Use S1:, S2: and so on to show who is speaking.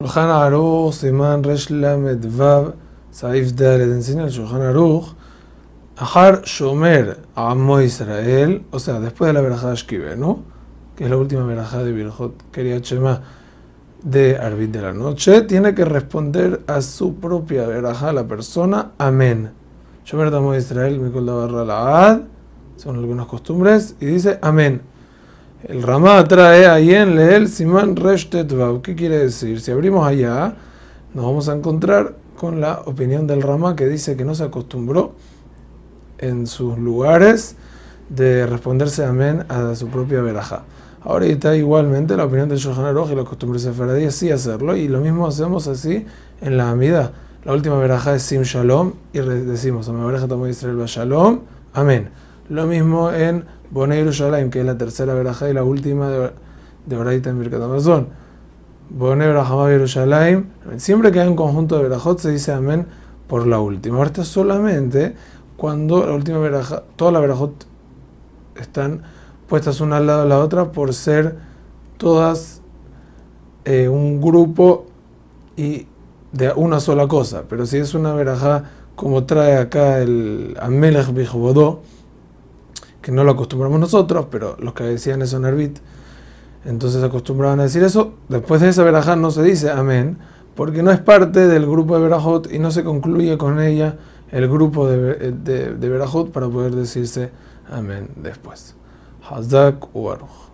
S1: Shulchan Aruch, Siman Resh Lamed Saif Dalet, enseña el Shulchan Aruch, Ahar Shomer Amo Israel, o sea, después de la verajá de ¿no? que es la última verajá de Birjot Keriachema de Arbit de la noche, tiene que responder a su propia verajá, la persona, Amén. Shomer Amo Israel, Mikol Dabarra Laad, son algunas costumbres, y dice Amén. El Ramá trae ahí en Leel Siman Reshtetvav. ¿Qué quiere decir? Si abrimos allá, nos vamos a encontrar con la opinión del Ramá que dice que no se acostumbró en sus lugares de responderse amén a su propia veraja. Ahorita igualmente la opinión del Shohan Aruch y la costumbre sefaradí sí hacerlo y lo mismo hacemos así en la Amida. La última veraja es Sim Shalom y decimos Israel Shalom, amén. Lo mismo en Bone Yerushalayim, que es la tercera veraja y la última de, de Oraita en Birkat Amazon. Bone Yerushalayim, siempre que hay un conjunto de verajot se dice amén por la última. Ahora está solamente cuando la última veraja, todas las verajot están puestas una al lado de la otra por ser todas eh, un grupo y de una sola cosa. Pero si es una veraja como trae acá el Amelech Bijobodó, no lo acostumbramos nosotros, pero los que decían eso en Arbit, entonces acostumbraban a decir eso. Después de esa verajá no se dice amén, porque no es parte del grupo de verajot y no se concluye con ella el grupo de, de, para poder decirse amén después. Hazak Ubaruch.